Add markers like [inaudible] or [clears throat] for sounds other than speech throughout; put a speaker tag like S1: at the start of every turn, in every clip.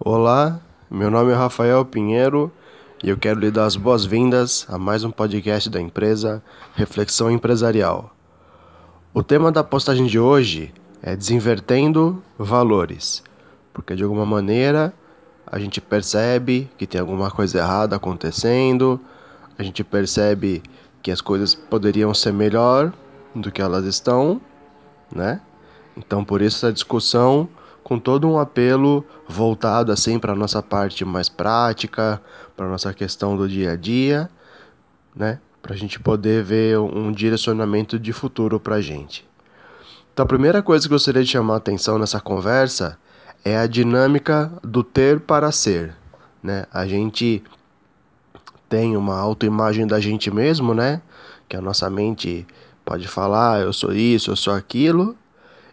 S1: Olá, meu nome é Rafael Pinheiro e eu quero lhe dar as boas-vindas a mais um podcast da empresa Reflexão Empresarial. O tema da postagem de hoje é Desinvertendo Valores, porque de alguma maneira a gente percebe que tem alguma coisa errada acontecendo, a gente percebe que as coisas poderiam ser melhor do que elas estão, né? Então por isso essa discussão com todo um apelo voltado assim para a nossa parte mais prática, para a nossa questão do dia a dia, né? Para a gente poder ver um direcionamento de futuro para a gente. Então, a primeira coisa que eu gostaria de chamar a atenção nessa conversa é a dinâmica do ter para ser, né? A gente tem uma autoimagem da gente mesmo, né? Que a nossa mente pode falar, ah, eu sou isso, eu sou aquilo,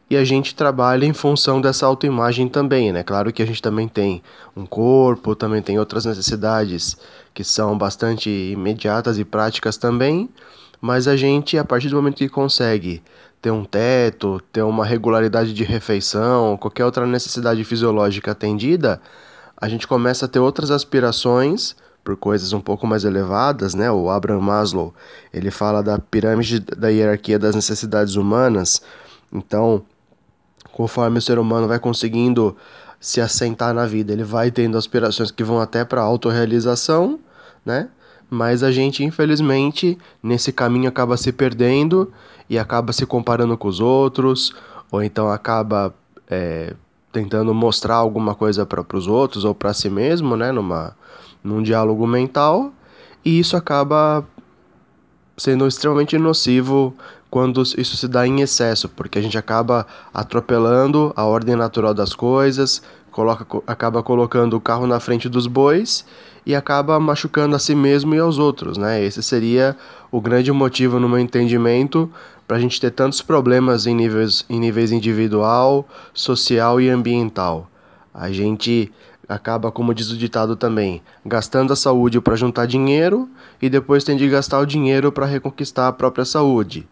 S1: e a gente trabalha em função dessa autoimagem também, né? Claro que a gente também tem um corpo, também tem outras necessidades que são bastante imediatas e práticas também, mas a gente, a partir do momento que consegue ter um teto, ter uma regularidade de refeição, qualquer outra necessidade fisiológica atendida, a gente começa a ter outras aspirações por coisas um pouco mais elevadas, né? O Abraham Maslow, ele fala da pirâmide da hierarquia das necessidades humanas. Então, conforme o ser humano vai conseguindo se assentar na vida, ele vai tendo aspirações que vão até para a autorrealização, né? Mas a gente, infelizmente, nesse caminho acaba se perdendo e acaba se comparando com os outros, ou então acaba é, tentando mostrar alguma coisa para os outros ou para si mesmo, né? Numa, num diálogo mental, e isso acaba sendo extremamente nocivo quando isso se dá em excesso, porque a gente acaba atropelando a ordem natural das coisas, coloca, acaba colocando o carro na frente dos bois e acaba machucando a si mesmo e aos outros, né? Esse seria o grande motivo, no meu entendimento, para a gente ter tantos problemas em níveis, em níveis individual, social e ambiental. A gente acaba, como diz o ditado também, gastando a saúde para juntar dinheiro e depois tem de gastar o dinheiro para reconquistar a própria saúde.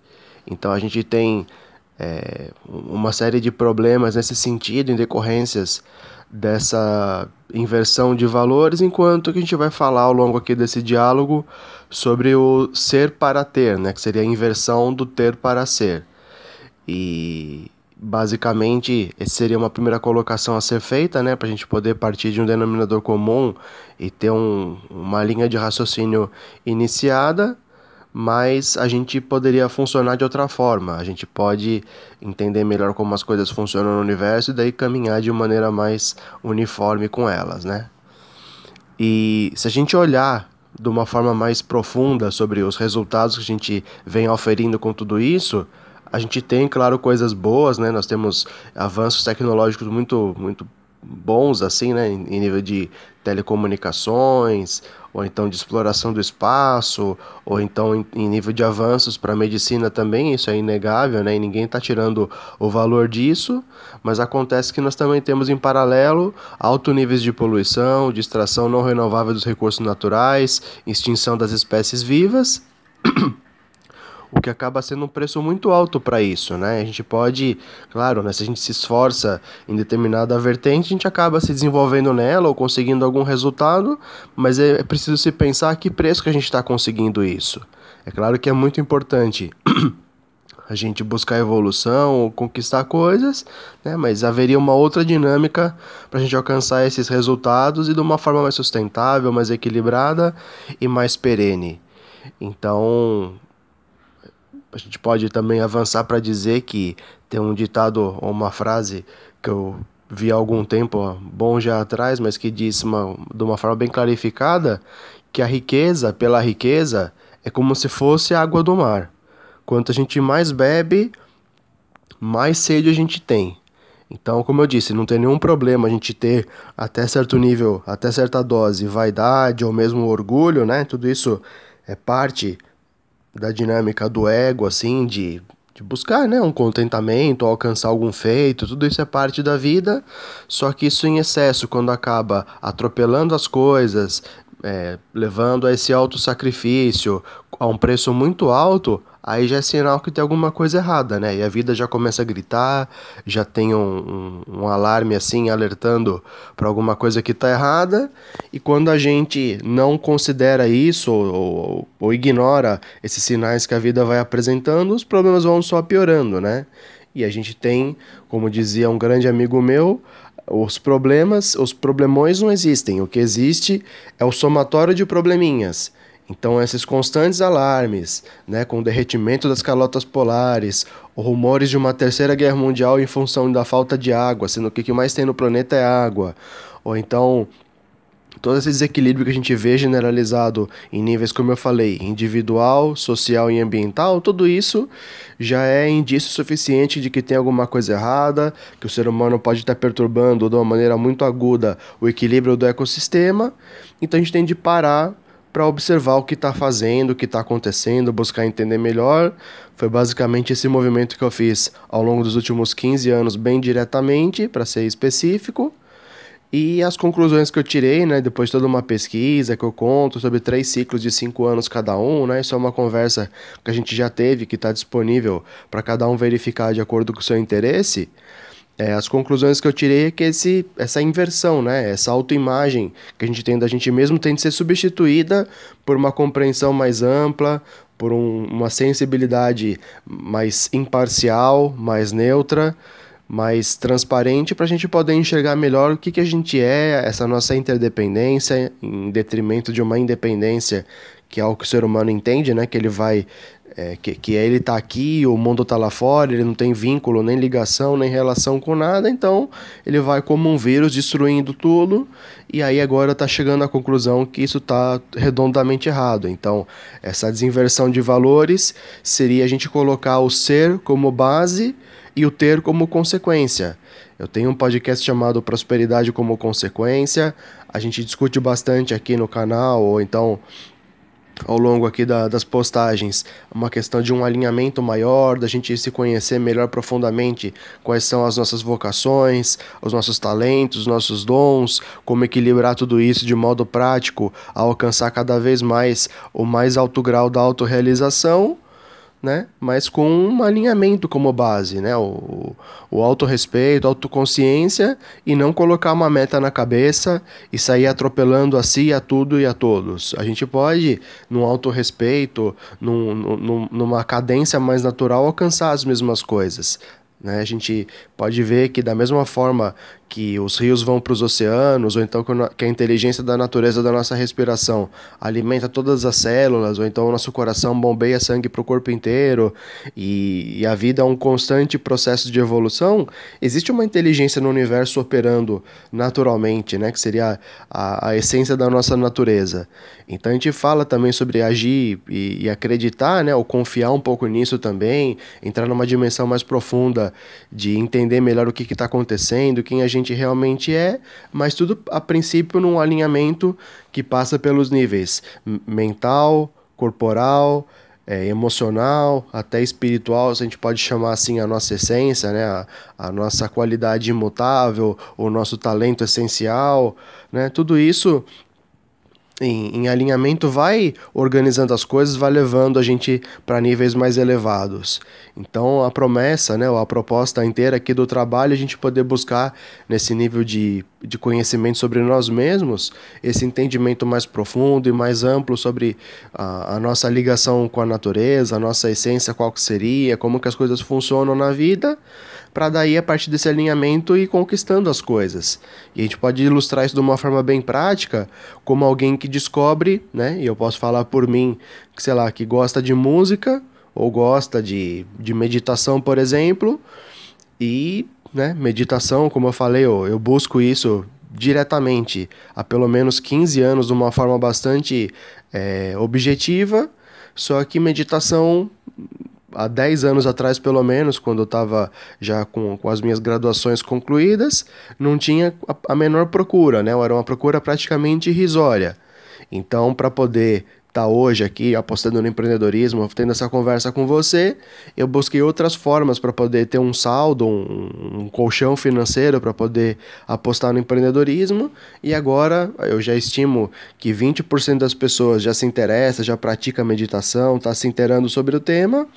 S1: Então a gente tem é, uma série de problemas nesse sentido, em decorrências dessa inversão de valores, enquanto que a gente vai falar ao longo aqui desse diálogo sobre o ser para ter, né, que seria a inversão do ter para ser. E basicamente, essa seria uma primeira colocação a ser feita, né, para a gente poder partir de um denominador comum e ter um, uma linha de raciocínio iniciada mas a gente poderia funcionar de outra forma. A gente pode entender melhor como as coisas funcionam no universo e daí caminhar de maneira mais uniforme com elas, né? E se a gente olhar de uma forma mais profunda sobre os resultados que a gente vem oferindo com tudo isso, a gente tem, claro, coisas boas, né? Nós temos avanços tecnológicos muito, muito bons, assim, né? Em nível de telecomunicações, ou então de exploração do espaço, ou então em, em nível de avanços para a medicina também, isso é inegável, né? E ninguém está tirando o valor disso, mas acontece que nós também temos em paralelo altos níveis de poluição, de extração não renovável dos recursos naturais, extinção das espécies vivas. O que acaba sendo um preço muito alto para isso, né? A gente pode, claro, né, se a gente se esforça em determinada vertente, a gente acaba se desenvolvendo nela ou conseguindo algum resultado, mas é, é preciso se pensar a que preço que a gente está conseguindo isso. É claro que é muito importante [clears throat] a gente buscar evolução ou conquistar coisas, né? mas haveria uma outra dinâmica para a gente alcançar esses resultados e de uma forma mais sustentável, mais equilibrada e mais perene. Então, a gente pode também avançar para dizer que tem um ditado ou uma frase que eu vi há algum tempo, bom já atrás, mas que diz uma, de uma forma bem clarificada que a riqueza pela riqueza é como se fosse a água do mar. Quanto a gente mais bebe, mais sede a gente tem. Então, como eu disse, não tem nenhum problema a gente ter até certo nível, até certa dose, vaidade ou mesmo orgulho, né? Tudo isso é parte da dinâmica do ego, assim, de, de buscar né, um contentamento, alcançar algum feito, tudo isso é parte da vida, só que isso em excesso, quando acaba atropelando as coisas, é, levando a esse alto sacrifício a um preço muito alto, aí já é sinal que tem alguma coisa errada, né? E a vida já começa a gritar, já tem um, um, um alarme assim alertando para alguma coisa que está errada. E quando a gente não considera isso ou, ou, ou ignora esses sinais que a vida vai apresentando, os problemas vão só piorando, né? E a gente tem, como dizia um grande amigo meu, os problemas, os problemões não existem. O que existe é o somatório de probleminhas. Então, esses constantes alarmes, né, com o derretimento das calotas polares, rumores de uma terceira guerra mundial em função da falta de água, sendo que o que mais tem no planeta é água, ou então todo esse desequilíbrio que a gente vê generalizado em níveis, como eu falei, individual, social e ambiental, tudo isso já é indício suficiente de que tem alguma coisa errada, que o ser humano pode estar perturbando de uma maneira muito aguda o equilíbrio do ecossistema. Então a gente tem de parar para observar o que está fazendo, o que está acontecendo, buscar entender melhor. Foi basicamente esse movimento que eu fiz ao longo dos últimos 15 anos, bem diretamente, para ser específico. E as conclusões que eu tirei, né, depois de toda uma pesquisa que eu conto sobre três ciclos de cinco anos cada um, né, isso é uma conversa que a gente já teve, que está disponível para cada um verificar de acordo com o seu interesse. É, as conclusões que eu tirei é que esse, essa inversão, né, essa autoimagem que a gente tem da gente mesmo tem de ser substituída por uma compreensão mais ampla, por um, uma sensibilidade mais imparcial, mais neutra, mais transparente para a gente poder enxergar melhor o que, que a gente é, essa nossa interdependência, em detrimento de uma independência, que é o que o ser humano entende, né? Que ele vai. É, que, que ele está aqui, o mundo está lá fora, ele não tem vínculo, nem ligação, nem relação com nada, então ele vai como um vírus destruindo tudo, e aí agora está chegando à conclusão que isso está redondamente errado. Então, essa desinversão de valores seria a gente colocar o ser como base e o ter como consequência. Eu tenho um podcast chamado Prosperidade como Consequência. A gente discute bastante aqui no canal, ou então ao longo aqui da, das postagens, uma questão de um alinhamento maior, da gente se conhecer melhor profundamente quais são as nossas vocações, os nossos talentos, os nossos dons, como equilibrar tudo isso de modo prático a alcançar cada vez mais o mais alto grau da autorrealização né? Mas com um alinhamento como base, né? O, o autorrespeito, autoconsciência e não colocar uma meta na cabeça e sair atropelando a si, a tudo e a todos. A gente pode, num autorrespeito, num, num, numa cadência mais natural, alcançar as mesmas coisas. Né? A gente pode ver que, da mesma forma que os rios vão para os oceanos, ou então que a inteligência da natureza da nossa respiração alimenta todas as células, ou então o nosso coração bombeia sangue para o corpo inteiro, e, e, a vida é um constante processo de evolução, existe uma inteligência no universo operando naturalmente, né, que seria a, a essência da nossa natureza. Então a gente fala também sobre agir e, e acreditar, né, ou confiar um pouco nisso também, entrar numa dimensão mais profunda de entender melhor o que está acontecendo, quem a gente gente realmente é, mas tudo a princípio num alinhamento que passa pelos níveis mental, corporal, é, emocional, até espiritual, a gente pode chamar assim a nossa essência, né? a, a nossa qualidade imutável, o nosso talento essencial, né? tudo isso em, em, alinhamento vai organizando as coisas, vai levando a gente para níveis mais elevados. Então a promessa, né, a proposta inteira aqui do trabalho, é a gente poder buscar nesse nível de, de conhecimento sobre nós mesmos, esse entendimento mais profundo e mais amplo sobre a, a nossa ligação com a natureza, a nossa essência, qual que seria, como que as coisas funcionam na vida, para daí, a partir desse alinhamento, ir conquistando as coisas. E a gente pode ilustrar isso de uma forma bem prática, como alguém que descobre, né? E eu posso falar por mim, que sei lá, que gosta de música, ou gosta de, de meditação, por exemplo, e, né, meditação, como eu falei, eu, eu busco isso diretamente há pelo menos 15 anos de uma forma bastante é, objetiva, só que meditação há 10 anos atrás, pelo menos, quando eu estava já com, com as minhas graduações concluídas, não tinha a, a menor procura, né? Era uma procura praticamente irrisória. Então, para poder tá hoje aqui apostando no empreendedorismo, tendo essa conversa com você, eu busquei outras formas para poder ter um saldo, um, um colchão financeiro para poder apostar no empreendedorismo, e agora eu já estimo que 20% das pessoas já se interessa, já pratica meditação, está se inteirando sobre o tema,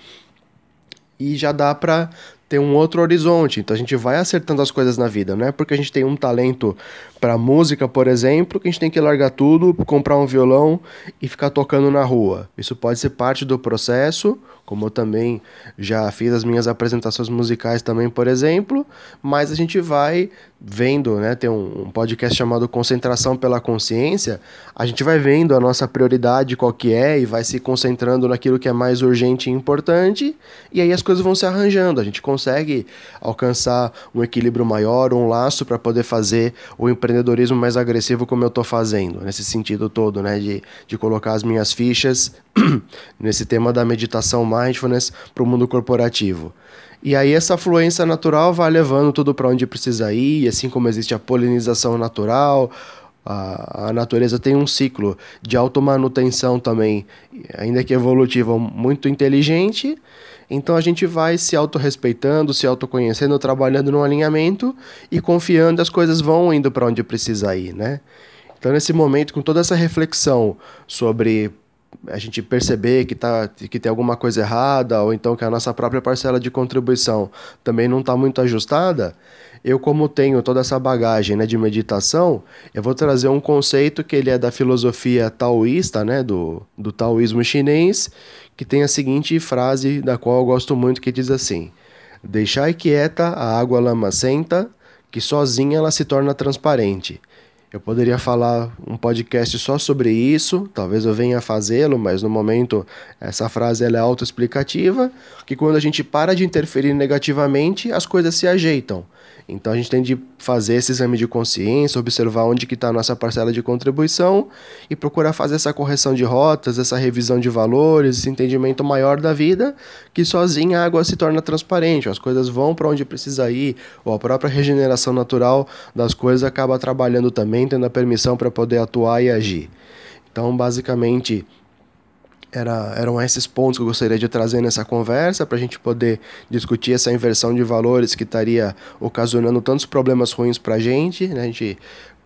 S1: e já dá para ter um outro horizonte. Então a gente vai acertando as coisas na vida, não é porque a gente tem um talento para música, por exemplo, que a gente tem que largar tudo, comprar um violão e ficar tocando na rua. Isso pode ser parte do processo, como eu também já fiz as minhas apresentações musicais também, por exemplo, mas a gente vai vendo, né, tem um, podcast chamado Concentração pela Consciência, a gente vai vendo a nossa prioridade qual que é e vai se concentrando naquilo que é mais urgente e importante, e aí as coisas vão se arranjando, a gente consegue alcançar um equilíbrio maior, um laço para poder fazer o empreendedorismo mais agressivo como eu estou fazendo, nesse sentido todo, né? De, de colocar as minhas fichas [clears throat] nesse tema da meditação mindfulness para o mundo corporativo. E aí essa fluência natural vai levando tudo para onde precisa ir, assim como existe a polinização natural, a, a natureza tem um ciclo de automanutenção também, ainda que evolutivo, muito inteligente, então a gente vai se autorrespeitando, se autoconhecendo, trabalhando no alinhamento e confiando as coisas vão indo para onde precisa ir, né? Então nesse momento, com toda essa reflexão sobre a gente perceber que, tá, que tem alguma coisa errada, ou então que a nossa própria parcela de contribuição também não está muito ajustada, eu como tenho toda essa bagagem né, de meditação, eu vou trazer um conceito que ele é da filosofia taoísta, né, do, do taoísmo chinês, que tem a seguinte frase, da qual eu gosto muito, que diz assim: Deixai quieta a água lamacenta, que sozinha ela se torna transparente. Eu poderia falar um podcast só sobre isso, talvez eu venha fazê-lo, mas no momento essa frase ela é autoexplicativa, que quando a gente para de interferir negativamente, as coisas se ajeitam. Então a gente tem de fazer esse exame de consciência, observar onde que está a nossa parcela de contribuição e procurar fazer essa correção de rotas, essa revisão de valores, esse entendimento maior da vida, que sozinha a água se torna transparente, as coisas vão para onde precisa ir, ou a própria regeneração natural das coisas acaba trabalhando também, tendo a permissão para poder atuar e agir. Então, basicamente, era, eram esses pontos que eu gostaria de trazer nessa conversa para a gente poder discutir essa inversão de valores que estaria ocasionando tantos problemas ruins para a gente. Né? A gente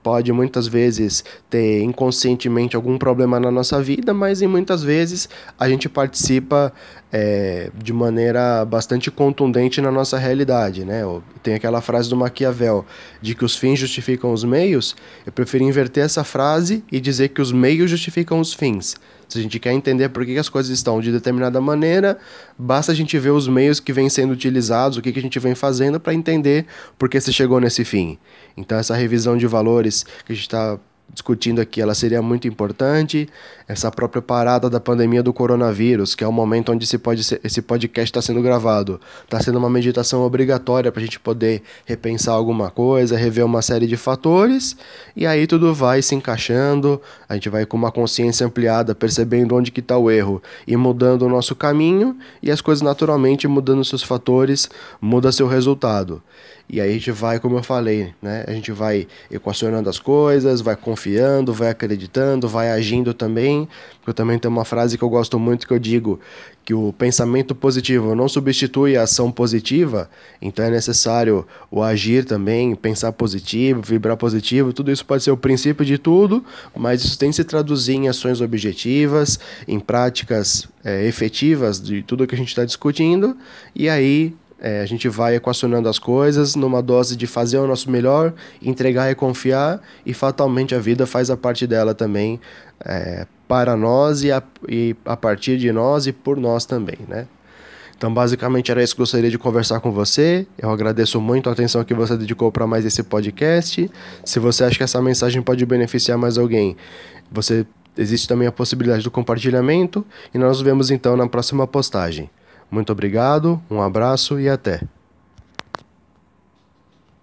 S1: pode muitas vezes ter inconscientemente algum problema na nossa vida, mas em muitas vezes a gente participa é, de maneira bastante contundente na nossa realidade, né? Tem aquela frase do Maquiavel de que os fins justificam os meios. Eu prefiro inverter essa frase e dizer que os meios justificam os fins. Se a gente quer entender por que as coisas estão de determinada maneira, basta a gente ver os meios que vêm sendo utilizados, o que, que a gente vem fazendo para entender por que se chegou nesse fim. Então, essa revisão de valores que a gente está discutindo aqui, ela seria muito importante. Essa própria parada da pandemia do coronavírus, que é o momento onde esse, pode ser, esse podcast está sendo gravado, está sendo uma meditação obrigatória para a gente poder repensar alguma coisa, rever uma série de fatores, e aí tudo vai se encaixando, a gente vai com uma consciência ampliada, percebendo onde que está o erro e mudando o nosso caminho, e as coisas naturalmente mudando seus fatores, muda seu resultado. E aí a gente vai, como eu falei, né? A gente vai equacionando as coisas, vai confiando, vai acreditando, vai agindo também. Eu também tenho uma frase que eu gosto muito que eu digo que o pensamento positivo não substitui a ação positiva, então é necessário o agir também, pensar positivo, vibrar positivo, tudo isso pode ser o princípio de tudo, mas isso tem que se traduzir em ações objetivas, em práticas é, efetivas de tudo que a gente está discutindo, e aí é, a gente vai equacionando as coisas numa dose de fazer o nosso melhor, entregar e confiar, e fatalmente a vida faz a parte dela também é, para nós e a, e a partir de nós e por nós também, né? Então, basicamente, era isso que eu gostaria de conversar com você. Eu agradeço muito a atenção que você dedicou para mais esse podcast. Se você acha que essa mensagem pode beneficiar mais alguém, você existe também a possibilidade do compartilhamento. E nós nos vemos então na próxima postagem. Muito obrigado, um abraço e até!